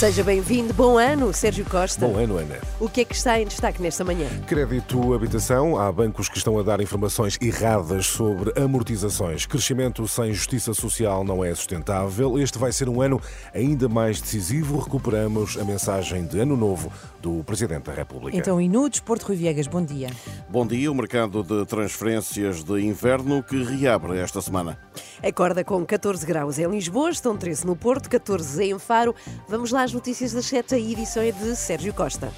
Seja bem-vindo, bom ano, Sérgio Costa. Bom ano, Ana. O que é que está em destaque nesta manhã? Crédito habitação. Há bancos que estão a dar informações erradas sobre amortizações. Crescimento sem justiça social não é sustentável. Este vai ser um ano ainda mais decisivo. Recuperamos a mensagem de Ano Novo do Presidente da República. Então, e no Desporto Rui Viegas, bom dia. Bom dia. O mercado de transferências de inverno que reabre esta semana. Acorda com 14 graus em Lisboa, estão 13 no Porto, 14 em Faro. Vamos lá às notícias das 7, a edição é de Sérgio Costa.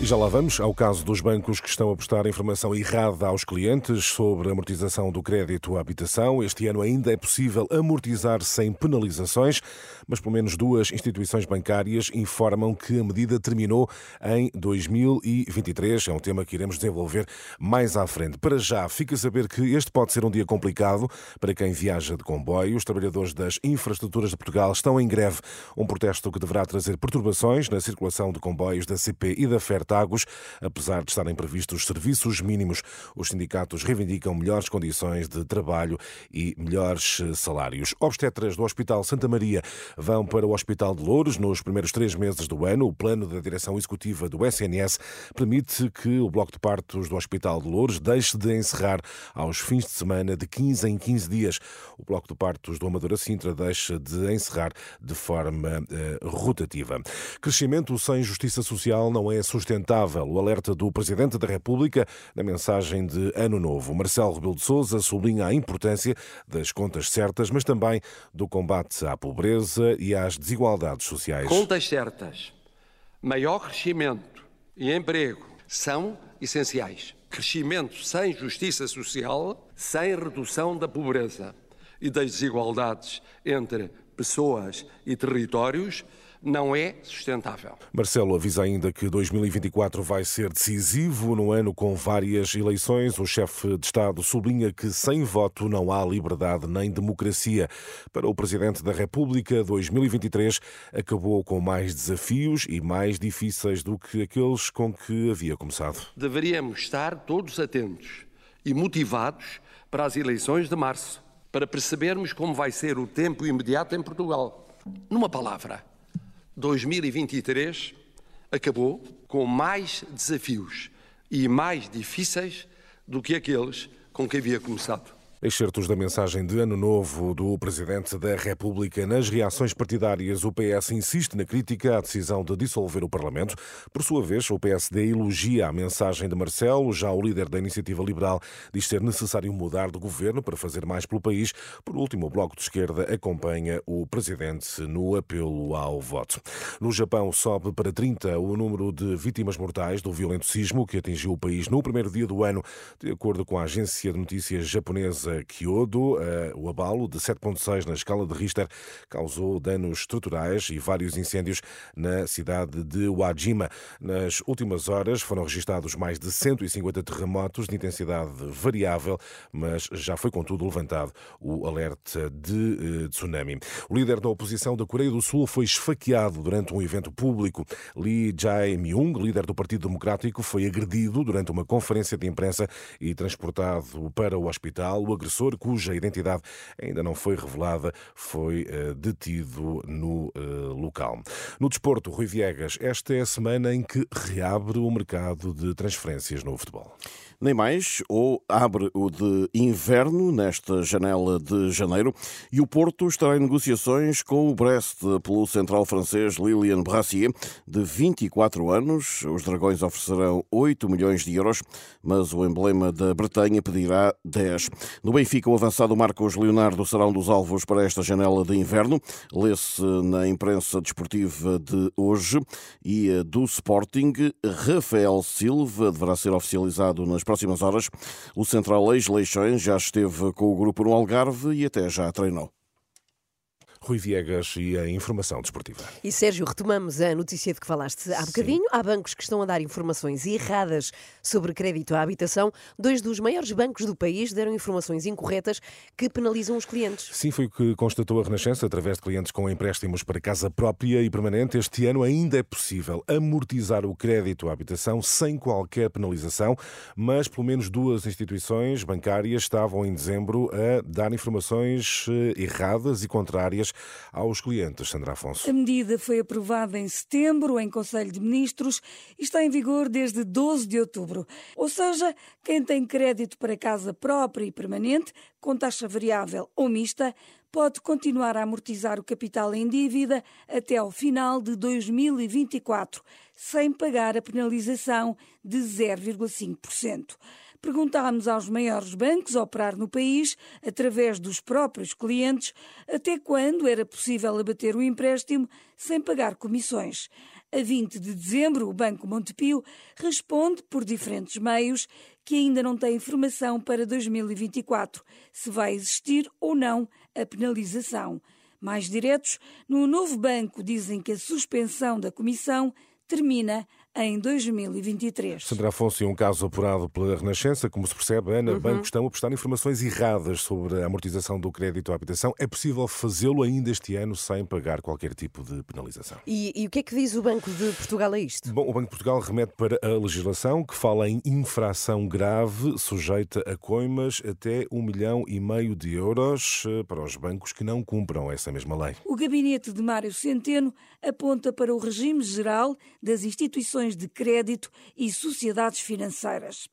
E já lá vamos ao caso dos bancos que estão a prestar informação errada aos clientes sobre a amortização do crédito à habitação. Este ano ainda é possível amortizar sem penalizações, mas pelo menos duas instituições bancárias informam que a medida terminou em 2023. É um tema que iremos desenvolver mais à frente. Para já, fica a saber que este pode ser um dia complicado para quem viaja de comboio. Os trabalhadores das infraestruturas de Portugal estão em greve, um protesto que deverá trazer perturbações na circulação de comboios da CP e da FERT Tagus, apesar de estarem previstos serviços mínimos. Os sindicatos reivindicam melhores condições de trabalho e melhores eh, salários. Obstetras do Hospital Santa Maria vão para o Hospital de Louros nos primeiros três meses do ano. O plano da direção executiva do SNS permite que o bloco de partos do Hospital de Louros deixe de encerrar aos fins de semana de 15 em 15 dias. O bloco de partos do Amadora Sintra deixa de encerrar de forma eh, rotativa. Crescimento sem justiça social não é sustentável O alerta do Presidente da República na mensagem de Ano Novo. Marcelo Rebelo de Sousa sublinha a importância das contas certas, mas também do combate à pobreza e às desigualdades sociais. Contas certas, maior crescimento e emprego são essenciais. Crescimento sem justiça social, sem redução da pobreza e das desigualdades entre pessoas e territórios não é sustentável. Marcelo avisa ainda que 2024 vai ser decisivo no ano com várias eleições. O chefe de Estado sublinha que sem voto não há liberdade nem democracia. Para o Presidente da República, 2023 acabou com mais desafios e mais difíceis do que aqueles com que havia começado. Deveríamos estar todos atentos e motivados para as eleições de março, para percebermos como vai ser o tempo imediato em Portugal. Numa palavra, 2023 acabou com mais desafios e mais difíceis do que aqueles com que havia começado. Excertos da mensagem de Ano Novo do Presidente da República. Nas reações partidárias, o PS insiste na crítica à decisão de dissolver o Parlamento. Por sua vez, o PSD elogia a mensagem de Marcelo. Já o líder da Iniciativa Liberal diz ser necessário mudar de governo para fazer mais pelo país. Por último, o Bloco de Esquerda acompanha o Presidente no apelo ao voto. No Japão, sobe para 30 o número de vítimas mortais do violento sismo que atingiu o país no primeiro dia do ano, de acordo com a agência de notícias japonesa Kyodo. Eh, o abalo de 7.6 na escala de Richter causou danos estruturais e vários incêndios na cidade de Wajima. Nas últimas horas foram registados mais de 150 terremotos de intensidade variável, mas já foi contudo levantado o alerta de eh, tsunami. O líder da oposição da Coreia do Sul foi esfaqueado durante um evento público. Lee Jae-myung, líder do Partido Democrático, foi agredido durante uma conferência de imprensa e transportado para o hospital. O agressor, cuja identidade ainda não foi revelada, foi uh, detido no uh, local. No desporto, Rui Viegas, esta é a semana em que reabre o mercado de transferências no futebol nem mais, ou abre o de inverno nesta janela de janeiro e o Porto estará em negociações com o Brest pelo central francês Lilian Brassier, de 24 anos. Os Dragões oferecerão 8 milhões de euros, mas o emblema da Bretanha pedirá 10. No Benfica, o avançado Marcos Leonardo será um dos alvos para esta janela de inverno. Lê-se na imprensa desportiva de hoje e do Sporting. Rafael Silva deverá ser oficializado nas próximas horas. O central ex-Leixões já esteve com o grupo no Algarve e até já treinou. Rui Viegas e a informação desportiva. E Sérgio, retomamos a notícia de que falaste há bocadinho. Há bancos que estão a dar informações erradas sobre crédito à habitação. Dois dos maiores bancos do país deram informações incorretas que penalizam os clientes. Sim, foi o que constatou a Renascença através de clientes com empréstimos para casa própria e permanente. Este ano ainda é possível amortizar o crédito à habitação sem qualquer penalização, mas pelo menos duas instituições bancárias estavam em dezembro a dar informações eh, erradas e contrárias aos clientes. Sandra Afonso. A medida foi aprovada em setembro em Conselho de Ministros e está em vigor desde 12 de outubro. Ou seja, quem tem crédito para casa própria e permanente, com taxa variável ou mista, pode continuar a amortizar o capital em dívida até ao final de 2024, sem pagar a penalização de 0,5%. Perguntámos aos maiores bancos a operar no país, através dos próprios clientes, até quando era possível abater o empréstimo sem pagar comissões. A 20 de dezembro, o Banco Montepio responde por diferentes meios que ainda não tem informação para 2024, se vai existir ou não a penalização. Mais diretos, no novo banco dizem que a suspensão da comissão termina em 2023. Sandra Afonso, e um caso apurado pela Renascença, como se percebe, Ana, uhum. bancos estão a prestar informações erradas sobre a amortização do crédito à habitação. É possível fazê-lo ainda este ano sem pagar qualquer tipo de penalização. E, e, o que é que diz o Banco de Portugal a isto? Bom, o Banco de Portugal remete para a legislação que fala em infração grave sujeita a coimas até um milhão e meio de euros eh, para os bancos que não cumpram essa mesma lei. O gabinete de Mário Centeno aponta para o regime geral das instituições instituições de crédito e sociedades financeiras.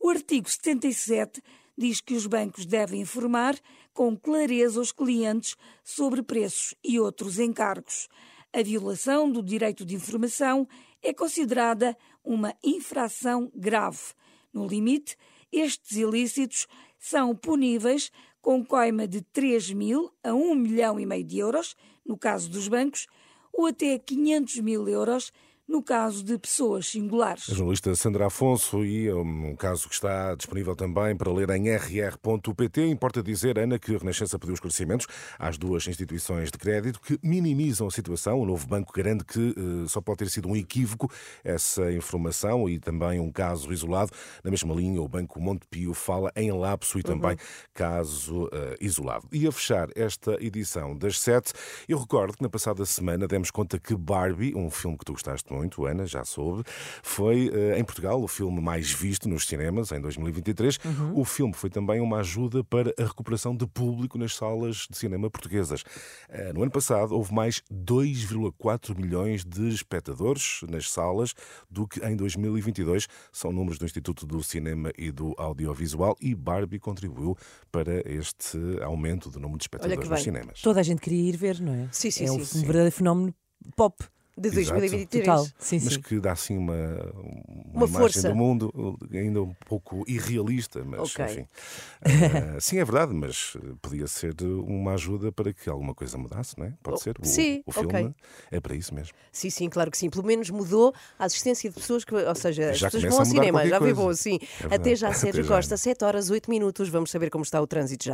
O artigo 77 diz que os bancos devem informar com clareza os clientes sobre preços e outros encargos. A violação do direito de informação é considerada uma infração grave. No limite, estes ilícitos são puníveis com coima de 3 mil a 1 milhão e meio de euros, no caso dos bancos, ou até 500 mil euros no caso de pessoas singulares. A jornalista Sandra Afonso e um caso que está disponível também para ler em rr.pt. Importa dizer, Ana, que a Renascença pediu esclarecimentos às duas instituições de crédito que minimizam a situação. O novo banco garante que uh, só pode ter sido um equívoco essa informação e também um caso isolado. Na mesma linha, o Banco Montepio fala em lapso e também uhum. caso uh, isolado. E a fechar esta edição das sete, eu recordo que na passada semana demos conta que Barbie, um filme que tu gostaste muito, muito, Ana, já soube, foi uh, em Portugal o filme mais visto nos cinemas em 2023. Uhum. O filme foi também uma ajuda para a recuperação de público nas salas de cinema portuguesas. Uh, no ano passado houve mais 2,4 milhões de espectadores nas salas do que em 2022. São números do Instituto do Cinema e do Audiovisual e Barbie contribuiu para este aumento do número de espectadores nos cinemas. Toda a gente queria ir ver, não é? Sim, sim, é sim, um sim. verdadeiro fenómeno pop de 2023. Total. Sim, mas sim. que dá assim uma, uma, uma imagem força. do mundo ainda um pouco irrealista, mas okay. enfim. Uh, sim, é verdade, mas podia ser uma ajuda para que alguma coisa mudasse, não é? Pode ser. O, sim, o filme okay. é para isso mesmo. Sim, sim, claro que sim. Pelo menos mudou a assistência de pessoas que, ou seja, as já pessoas vão ao cinema, já vivou, sim. É Até já, Sérgio Até já. Costa, 7 horas, 8 minutos. Vamos saber como está o trânsito já.